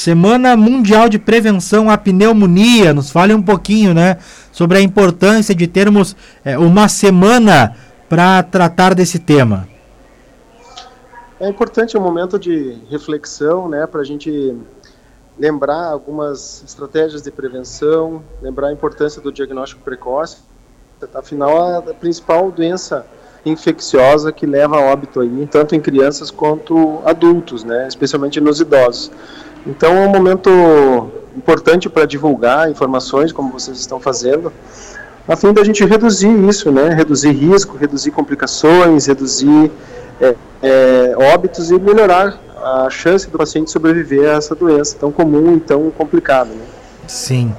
Semana Mundial de Prevenção à Pneumonia. Nos fale um pouquinho, né, sobre a importância de termos é, uma semana para tratar desse tema. É importante um momento de reflexão, né, para a gente lembrar algumas estratégias de prevenção, lembrar a importância do diagnóstico precoce. Afinal, a principal doença infecciosa que leva a óbito aí, tanto em crianças quanto adultos, né, especialmente nos idosos. Então é um momento importante para divulgar informações, como vocês estão fazendo, a fim da gente reduzir isso, né? Reduzir risco, reduzir complicações, reduzir é, é, óbitos e melhorar a chance do paciente sobreviver a essa doença tão comum e tão complicada. Né? Sim.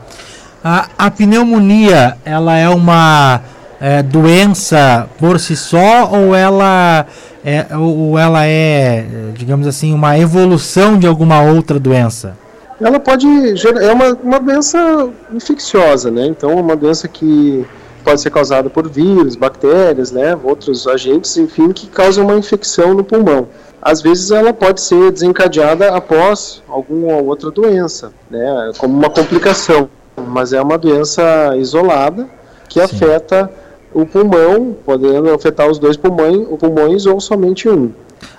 A, a pneumonia, ela é uma é, doença por si só ou ela é, ou ela é, digamos assim, uma evolução de alguma outra doença? Ela pode é uma, uma doença infecciosa, né? Então, uma doença que pode ser causada por vírus, bactérias, né? Outros agentes, enfim, que causam uma infecção no pulmão. Às vezes, ela pode ser desencadeada após alguma outra doença, né? Como uma complicação, mas é uma doença isolada que Sim. afeta o pulmão, podendo afetar os dois pulmões, pulmões ou somente um.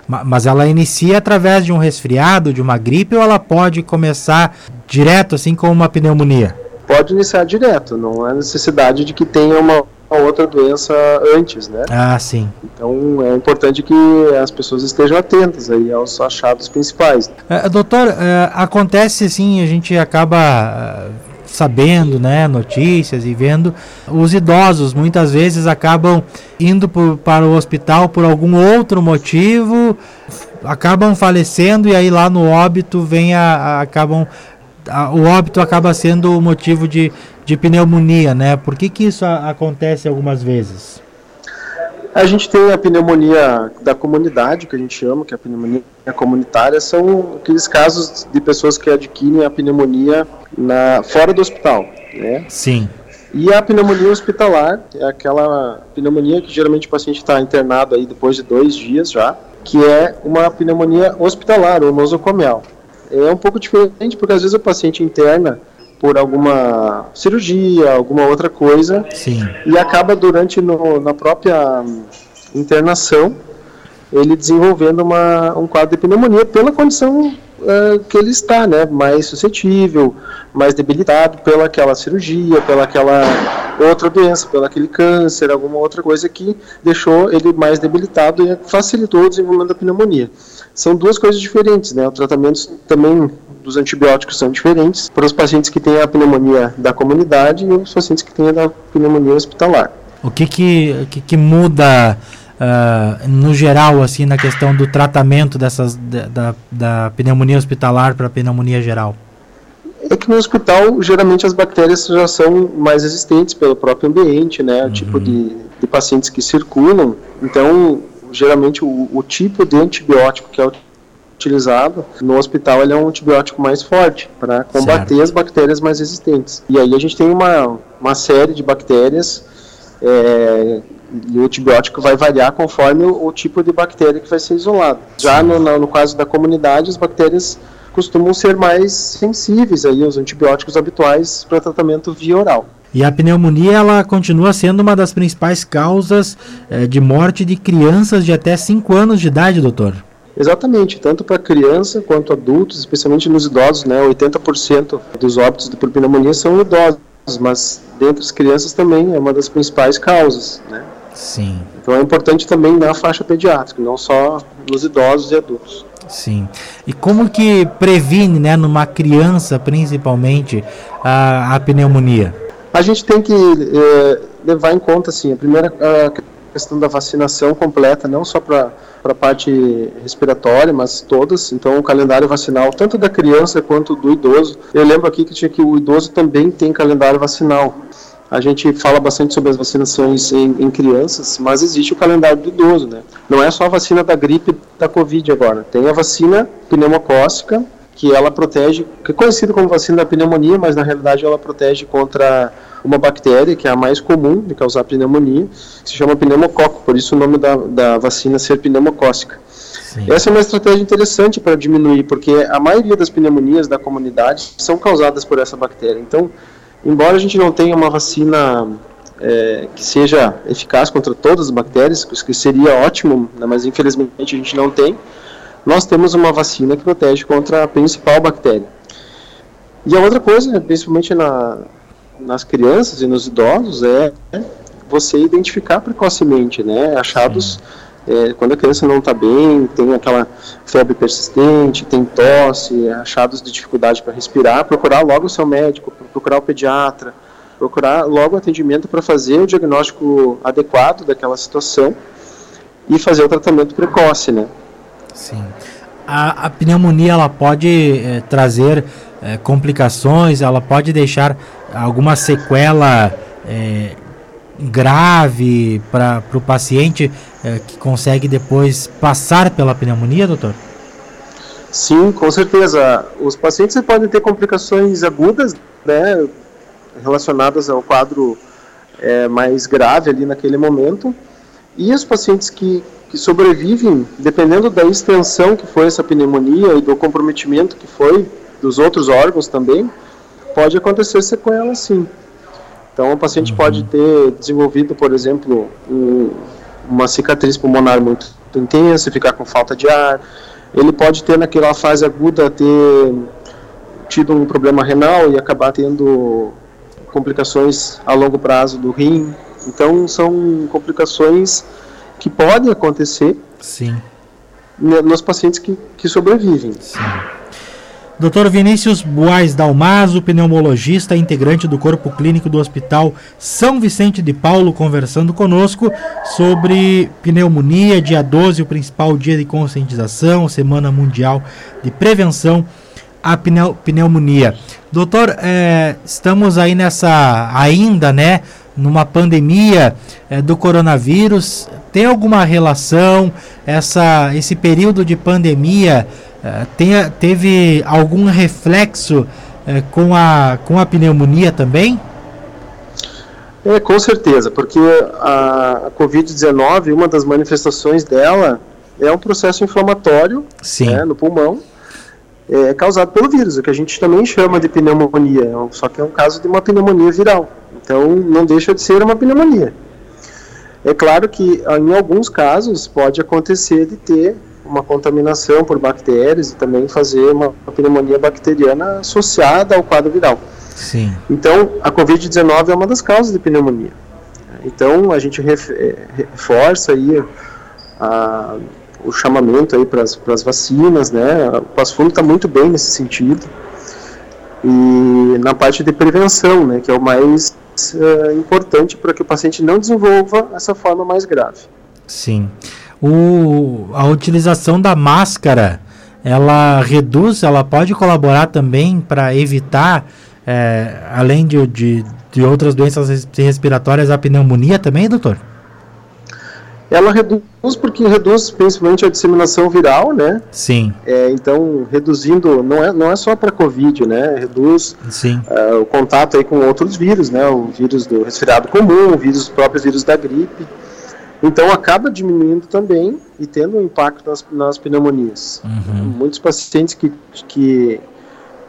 Mas ela inicia através de um resfriado, de uma gripe, ou ela pode começar direto, assim como uma pneumonia? Pode iniciar direto, não há necessidade de que tenha uma, outra doença antes, né? Ah, sim. Então é importante que as pessoas estejam atentas aí aos achados principais. É, doutor, é, acontece sim, a gente acaba sabendo, né, notícias e vendo, os idosos muitas vezes acabam indo por, para o hospital por algum outro motivo, acabam falecendo e aí lá no óbito vem a, a acabam a, o óbito acaba sendo o motivo de, de pneumonia, né? Por que, que isso a, acontece algumas vezes? A gente tem a pneumonia da comunidade, que a gente chama, que é a pneumonia comunitária, são aqueles casos de pessoas que adquirem a pneumonia na, fora do hospital, né? Sim. E a pneumonia hospitalar é aquela pneumonia que geralmente o paciente está internado aí depois de dois dias já, que é uma pneumonia hospitalar ou nosocomial. É um pouco diferente porque às vezes o paciente interna por alguma cirurgia, alguma outra coisa, Sim. e acaba durante no, na própria internação ele desenvolvendo uma, um quadro de pneumonia pela condição uh, que ele está, né, mais suscetível, mais debilitado pela aquela cirurgia, pela aquela outra doença, pelo aquele câncer, alguma outra coisa que deixou ele mais debilitado e facilitou o desenvolvimento da pneumonia. São duas coisas diferentes, né? Os tratamentos também dos antibióticos são diferentes para os pacientes que têm a pneumonia da comunidade e os pacientes que têm a pneumonia hospitalar. O que que, que, que muda uh, no geral assim na questão do tratamento dessas da, da pneumonia hospitalar para pneumonia geral? É que no hospital geralmente as bactérias já são mais resistentes pelo próprio ambiente, né? O uhum. tipo de, de pacientes que circulam. Então geralmente o, o tipo de antibiótico que é utilizado no hospital ele é um antibiótico mais forte para combater certo. as bactérias mais resistentes. E aí a gente tem uma, uma série de bactérias é, e o antibiótico vai variar conforme o, o, tipo de bactéria que vai ser isolado. Já no, no, no caso da comunidade, as bactérias costumam ser mais sensíveis aí aos antibióticos habituais para tratamento via oral. E a pneumonia ela continua sendo uma das principais causas eh, de morte de crianças de até 5 anos de idade, doutor. Exatamente, tanto para criança quanto adultos, especialmente nos idosos, né? 80% dos óbitos por pneumonia são idosos, mas dentre as crianças também é uma das principais causas, né? Sim. Então é importante também na faixa pediátrica, não só nos idosos e adultos. Sim. E como que previne, né, numa criança principalmente, a, a pneumonia? A gente tem que é, levar em conta, assim, a primeira a questão da vacinação completa, não só para a parte respiratória, mas todas. Então, o calendário vacinal, tanto da criança quanto do idoso. Eu lembro aqui que tinha que o idoso também tem calendário vacinal. A gente fala bastante sobre as vacinações em, em, crianças, mas existe o calendário do idoso, né? Não é só a vacina da gripe da Covid agora. Tem a vacina pneumocócica, que ela protege, que é conhecida como vacina da pneumonia, mas na realidade ela protege contra uma bactéria que é a mais comum de causar pneumonia, que se chama pneumococo, por isso o nome da, da vacina ser pneumocócica. Sim. Essa é uma estratégia interessante para diminuir, porque a maioria das pneumonias da comunidade são causadas por essa bactéria. Então, embora a gente não tenha uma vacina é, que seja eficaz contra todas as bactérias, que seria ótimo, né, mas infelizmente a gente não tem, nós temos uma vacina que protege contra a principal bactéria. E a outra coisa, principalmente na, nas crianças e nos idosos, é você identificar precocemente, né, achados é, quando a criança não está bem, tem aquela febre persistente, tem tosse, achados de dificuldade para respirar, procurar logo o seu médico, procurar o pediatra, procurar logo atendimento para fazer o diagnóstico adequado daquela situação e fazer o tratamento precoce, né? Sim. A, a pneumonia ela pode é, trazer é, complicações, ela pode deixar alguma sequela é, grave para o paciente que consegue depois passar pela pneumonia, doutor? Sim, com certeza. Os pacientes podem ter complicações agudas, né, relacionadas ao quadro é, mais grave ali naquele momento. E os pacientes que, que sobrevivem, dependendo da extensão que foi essa pneumonia e do comprometimento que foi dos outros órgãos também, pode acontecer sequela sim. Então, o paciente uhum. pode ter desenvolvido, por exemplo, um, uma cicatriz pulmonar muito intensa, ficar com falta de ar. Ele pode ter, naquela fase aguda, ter tido um problema renal e acabar tendo complicações a longo prazo do rim. Então, são complicações que podem acontecer Sim. nos pacientes que, que sobrevivem. Sim. Dr. Vinícius Buais Dalmaso, pneumologista, integrante do corpo clínico do Hospital São Vicente de Paulo, conversando conosco sobre pneumonia, dia 12, o principal dia de conscientização, Semana Mundial de Prevenção à Pneumonia. Doutor, é, estamos aí nessa ainda, né, numa pandemia é, do coronavírus. Tem alguma relação essa esse período de pandemia é, tenha, teve algum reflexo é, com a com a pneumonia também? É, com certeza, porque a, a Covid-19, uma das manifestações dela é um processo inflamatório né, no pulmão é causado pelo vírus, o que a gente também chama de pneumonia, é só que é um caso de uma pneumonia viral. Então, não deixa de ser uma pneumonia. É claro que em alguns casos pode acontecer de ter uma contaminação por bactérias e também fazer uma, pneumonia bacteriana associada ao quadro viral. Sim. Então, a Covid-19 é uma das causas de pneumonia. Então, a gente é, reforça aí a o chamamento aí para as vacinas, né? O Passo está muito bem nesse sentido. E na parte de prevenção, né, que é o mais uh, importante para que o paciente não desenvolva essa forma mais grave. Sim. O, a utilização da máscara, ela reduz, ela pode colaborar também para evitar, é, além de, de, de outras doenças respiratórias, a pneumonia também, doutor? Ela reduz porque reduz principalmente a disseminação viral, né? Sim. É, então, reduzindo, não é, não é só para Covid, né? Reduz uh, o contato aí com outros vírus, né? O vírus do resfriado comum, o vírus, os próprios vírus da gripe. Então, acaba diminuindo também e tendo um impacto nas, nas pneumonias. Uhum. Muitos pacientes que, que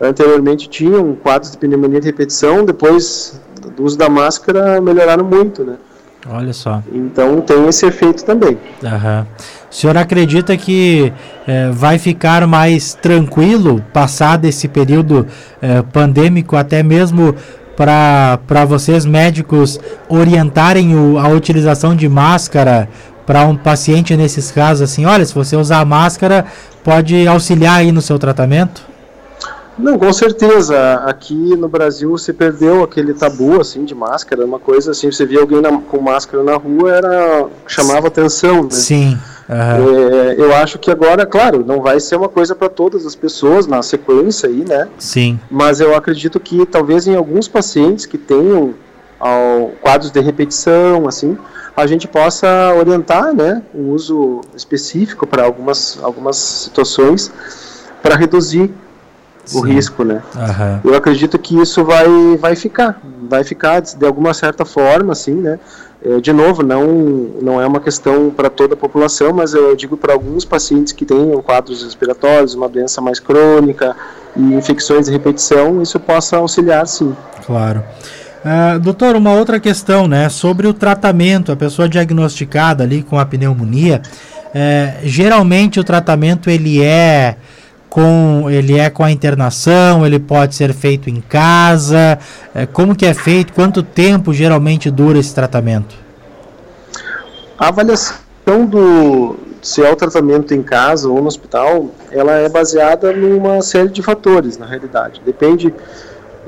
anteriormente tinham quadros de pneumonia de repetição, depois do uso da máscara, melhoraram muito, né? Olha só. Então tem esse efeito também. Uhum. O senhor acredita que é, vai ficar mais tranquilo passado esse período é, pandêmico, até mesmo para vocês médicos orientarem o, a utilização de máscara para um paciente nesses casos assim, olha, se você usar máscara pode auxiliar aí no seu tratamento? Não, com certeza. Aqui no Brasil se perdeu aquele tabu assim de máscara, uma coisa assim, você via alguém na, com máscara na rua era chamava atenção. Né? Sim. Uhum. É, eu acho que agora, claro, não vai ser uma coisa para todas as pessoas na sequência aí, né? Sim. Mas eu acredito que talvez em alguns pacientes que tenham ao, quadros de repetição, assim, a gente possa orientar, né, o uso específico para algumas algumas situações para reduzir Sim. o risco, né? Uhum. Eu acredito que isso vai, vai ficar, vai ficar de alguma certa forma, assim, né? É, de novo, não, não é uma questão para toda a população, mas eu digo para alguns pacientes que tenham quadros respiratórios, uma doença mais crônica e infecções de repetição, isso possa auxiliar, sim. Claro. Uh, doutor, uma outra questão, né, sobre o tratamento, a pessoa diagnosticada ali com a pneumonia, é, geralmente o tratamento ele é com ele é com a internação, ele pode ser feito em casa, é, como que é feito, quanto tempo geralmente dura esse tratamento? A avaliação do se é o tratamento em casa ou no hospital, ela é baseada numa série de fatores, na realidade. Depende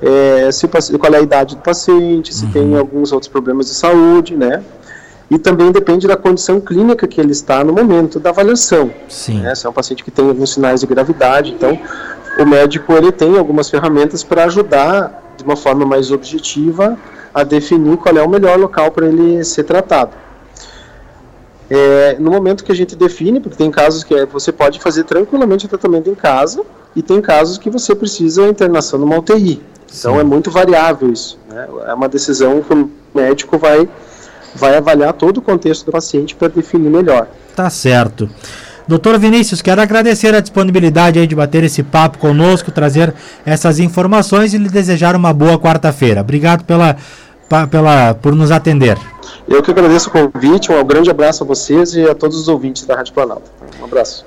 é, se, qual é a idade do paciente, se uhum. tem alguns outros problemas de saúde, né? E também depende da condição clínica que ele está no momento da avaliação. Sim. Né? Se é um paciente que tem alguns sinais de gravidade, então o médico ele tem algumas ferramentas para ajudar de uma forma mais objetiva a definir qual é o melhor local para ele ser tratado. É, no momento que a gente define, porque tem casos que é, você pode fazer tranquilamente o tratamento em casa e tem casos que você precisa internação numa UTI. Então Sim. é muito variável isso. Né? É uma decisão que o médico vai vai avaliar todo o contexto do paciente para definir melhor. Tá certo. Doutor Vinícius, quero agradecer a disponibilidade aí de bater esse papo conosco, trazer essas informações e lhe desejar uma boa quarta-feira. Obrigado pela, pela, por nos atender. Eu que agradeço o convite, um grande abraço a vocês e a todos os ouvintes da Rádio Planalto. Um abraço.